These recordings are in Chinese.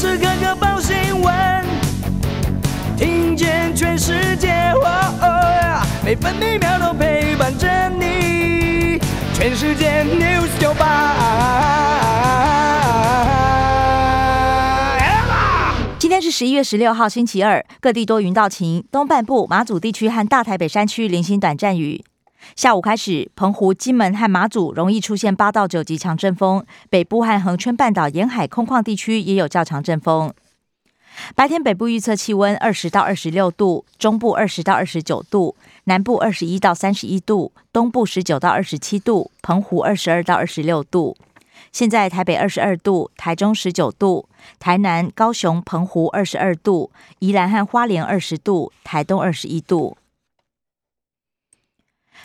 时刻刻报新闻，听见全世界，每分每秒都陪伴着你。全世界 news 九八。今天是十一月十六号，星期二，各地多云到晴，东半部马祖地区和大台北山区零星短暂雨。下午开始，澎湖、金门和马祖容易出现八到九级强阵风，北部和恒春半岛沿海空旷地区也有较强阵风。白天北部预测气温二十到二十六度，中部二十到二十九度，南部二十一到三十一度，东部十九到二十七度，澎湖二十二到二十六度。现在台北二十二度，台中十九度，台南、高雄、澎湖二十二度，宜兰和花莲二十度，台东二十一度。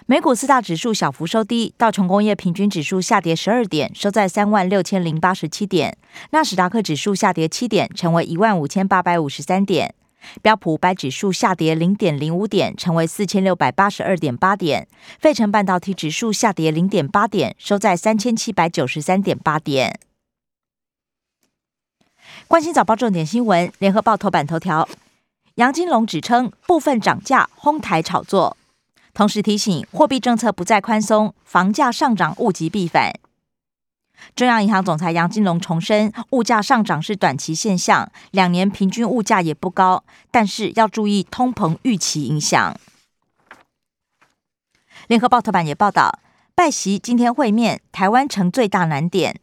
美股四大指数小幅收低，道琼工业平均指数下跌十二点，收在三万六千零八十七点；纳斯达克指数下跌七点，成为一万五千八百五十三点；标普五百指数下跌零点零五点，成为四千六百八十二点八点；费城半导体指数下跌零点八点，收在三千七百九十三点八点。关心早报重点新闻，联合报头版头条：杨金龙指称部分涨价哄抬炒作。同时提醒，货币政策不再宽松，房价上涨物极必反。中央银行总裁杨金龙重申，物价上涨是短期现象，两年平均物价也不高，但是要注意通膨预期影响。联合报头版也报道，拜习今天会面，台湾成最大难点。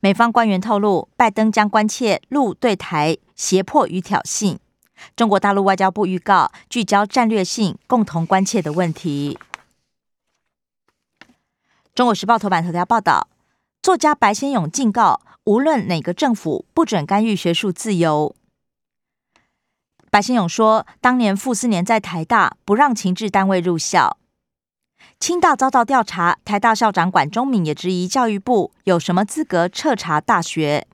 美方官员透露，拜登将关切陆对台胁迫与挑衅。中国大陆外交部预告，聚焦战略性、共同关切的问题。中国时报头版头条报道，作家白先勇警告，无论哪个政府，不准干预学术自由。白先勇说，当年傅斯年在台大不让情治单位入校，清大遭到调查，台大校长管中敏也质疑教育部有什么资格彻查大学。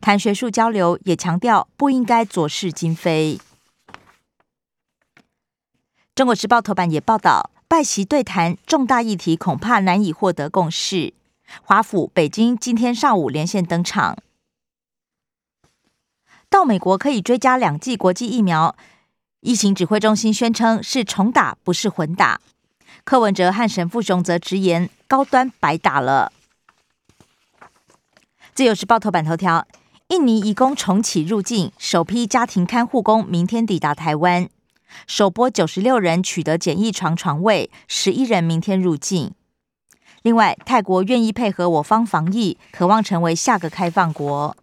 谈学术交流，也强调不应该左视今非。中国时报头版也报道，拜习对谈重大议题恐怕难以获得共识。华府、北京今天上午连线登场。到美国可以追加两剂国际疫苗，疫情指挥中心宣称是重打，不是混打。柯文哲和沈富雄则直言，高端白打了。自由时报头版头条：印尼移工重启入境，首批家庭看护工明天抵达台湾，首波九十六人取得检疫床床位，十一人明天入境。另外，泰国愿意配合我方防疫，渴望成为下个开放国。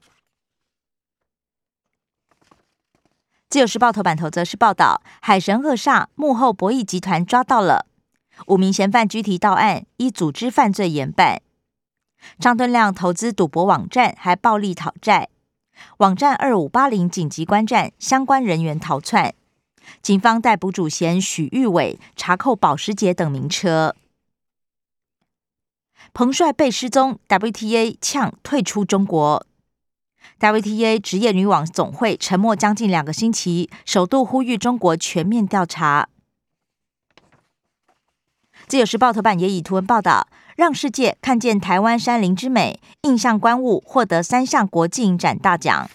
自由时报头版头则是报道：海神恶煞幕后博弈集团抓到了五名嫌犯，拘提到案，依组织犯罪严办。张敦亮投资赌博网站，还暴力讨债。网站二五八零紧急关站，相关人员逃窜。警方逮捕主嫌许玉伟，查扣保时捷等名车。彭帅被失踪，WTA 呛退出中国。WTA 职业女网总会沉默将近两个星期，首度呼吁中国全面调查。自由时报头版也以图文报道。让世界看见台湾山林之美，印象观物获得三项国际影展大奖。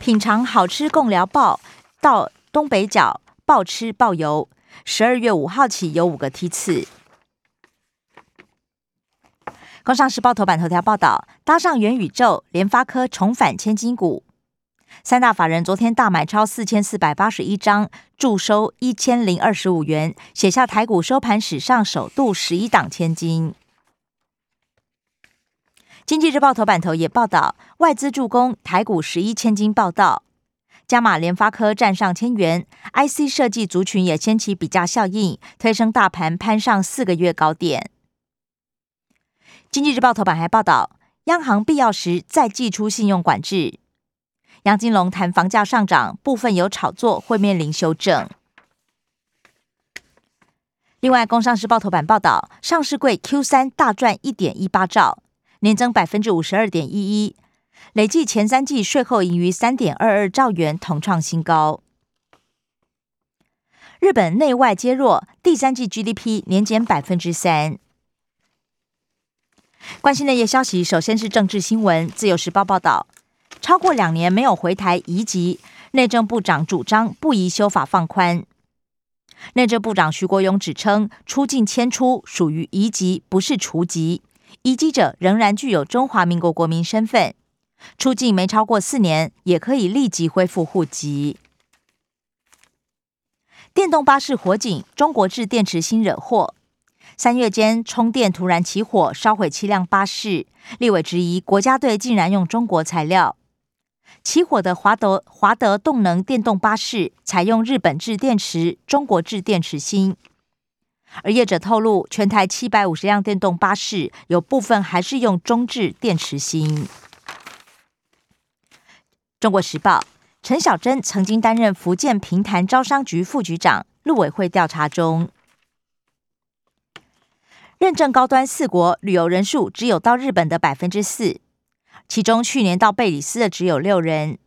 品尝好吃共聊报到东北角报吃报游，十二月五号起有五个梯次。工商时报头版头条报道：搭上元宇宙，联发科重返千金股。三大法人昨天大买超四千四百八十一张，注收一千零二十五元，写下台股收盘史上首度十一档千金。经济日报头版头也报道，外资助攻台股十一千金报道，加码联发科站上千元，IC 设计族群也掀起比价效应，推升大盘攀上四个月高点。经济日报头版还报道，央行必要时再祭出信用管制。杨金龙谈房价上涨，部分有炒作，会面临修正。另外，《工商时报》头版报道，上市柜 Q 三大赚一点一八兆，年增百分之五十二点一一，累计前三季税后盈余三点二二兆元，同创新高。日本内外皆弱，第三季 GDP 年减百分之三。关心内页消息，首先是政治新闻。自由时报报道，超过两年没有回台移籍，内政部长主张不宜修法放宽。内政部长徐国勇指称，出境迁出属于移籍，不是除籍。移籍者仍然具有中华民国国民身份，出境没超过四年，也可以立即恢复户籍。电动巴士火警，中国制电池芯惹祸。三月间充电突然起火，烧毁七辆巴士。立委质疑国家队竟然用中国材料。起火的华德华德动能电动巴士采用日本制电池，中国制电池芯。而业者透露，全台七百五十辆电动巴士有部分还是用中置电池芯。中国时报陈小珍曾经担任福建平潭招商局副局长，陆委会调查中，认证高端四国旅游人数只有到日本的百分之四。其中去年到贝里斯的只有六人。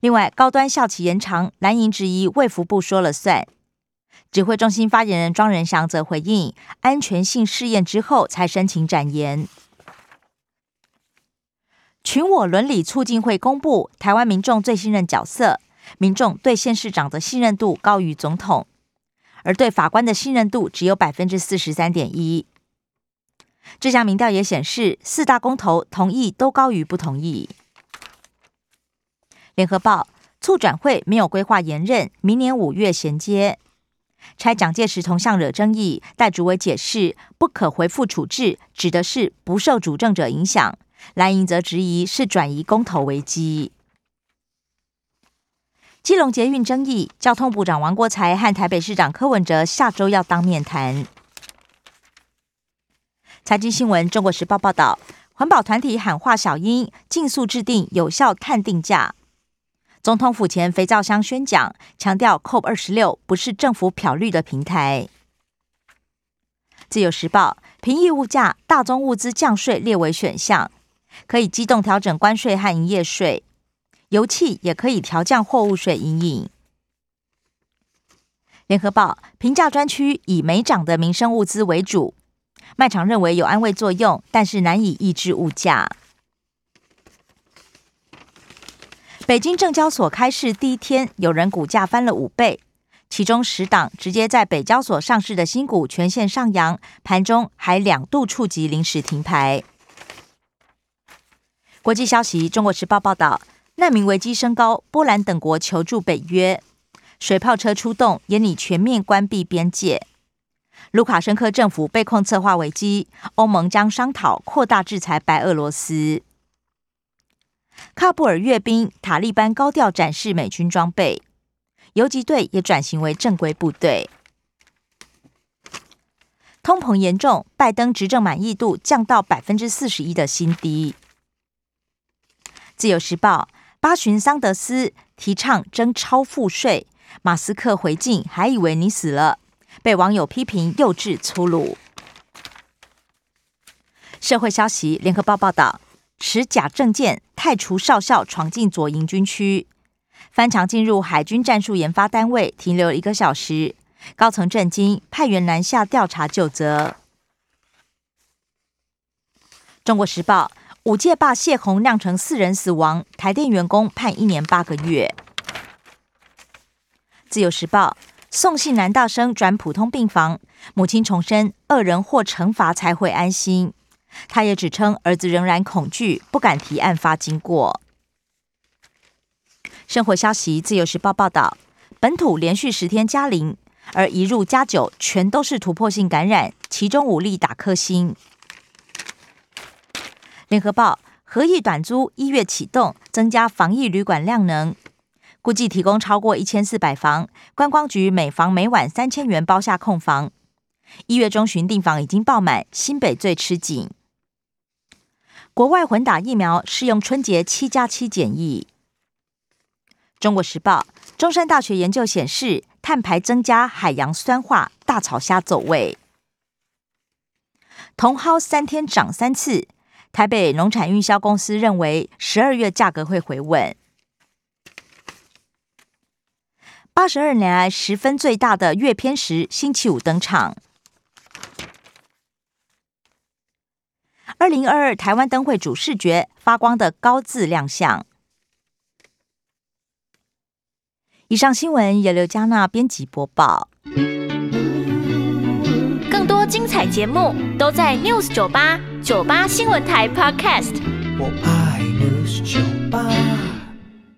另外，高端校期延长，蓝营质疑卫福部说了算。指挥中心发言人庄仁祥则回应，安全性试验之后才申请展延。群我伦理促进会公布台湾民众最信任角色，民众对县市长的信任度高于总统，而对法官的信任度只有百分之四十三点一。这项民调也显示，四大公投同意都高于不同意。联合报促转会没有规划延任，明年五月衔接。拆蒋介石铜像惹争议，戴主委解释不可回复处置，指的是不受主政者影响。蓝营则质疑是转移公投危机。基隆捷运争议，交通部长王国才和台北市长柯文哲下周要当面谈。财经新闻，《中国时报》报道，环保团体喊话小英，尽速制定有效碳定价。总统府前肥皂箱宣讲，强调 COP 二十六不是政府漂绿的平台。自由时报，平抑物价，大宗物资降税列为选项，可以机动调整关税和营业税，油气也可以调降货物税引引。联合报，平价专区以没涨的民生物资为主。卖场认为有安慰作用，但是难以抑制物价。北京证交所开市第一天，有人股价翻了五倍，其中十档直接在北交所上市的新股全线上扬，盘中还两度触及临时停牌。国际消息，《中国时报》报道，难民危机升高，波兰等国求助北约，水炮车出动，也拟全面关闭边界。卢卡申科政府被控策划危机，欧盟将商讨扩大制裁白俄罗斯。喀布尔阅兵，塔利班高调展示美军装备，游击队也转型为正规部队。通膨严重，拜登执政满意度降到百分之四十一的新低。自由时报八旬桑德斯提倡征超赋税，马斯克回敬还以为你死了。被网友批评幼稚粗鲁。社会消息，联合报报道，持假证件太除少校闯进左营军区，翻墙进入海军战术研发单位，停留一个小时，高层震惊，派员南下调查就责。中国时报，五届坝泄洪酿成四人死亡，台电员工判一年八个月。自由时报。送信男大生转普通病房，母亲重申恶人或惩罚才会安心。他也指称儿子仍然恐惧，不敢提案发经过。生活消息，自由时报报道，本土连续十天加零，而一入加九全都是突破性感染，其中五例打颗星。联合报，合意短租一月启动，增加防疫旅馆量能。估计提供超过一千四百房，观光局每房每晚三千元包下空房。一月中旬订房已经爆满，新北最吃紧。国外混打疫苗适用春节七加七检疫。中国时报，中山大学研究显示，碳排增加海洋酸化，大草虾走位。茼蒿三天涨三次，台北农产运销公司认为十二月价格会回稳。八十二年来十分最大的月偏食星期五登场。二零二二台湾灯会主视觉发光的高字亮相。以上新闻由刘嘉娜编辑播报。更多精彩节目都在 News 九八九八新闻台 Podcast。我爱 News 酒吧。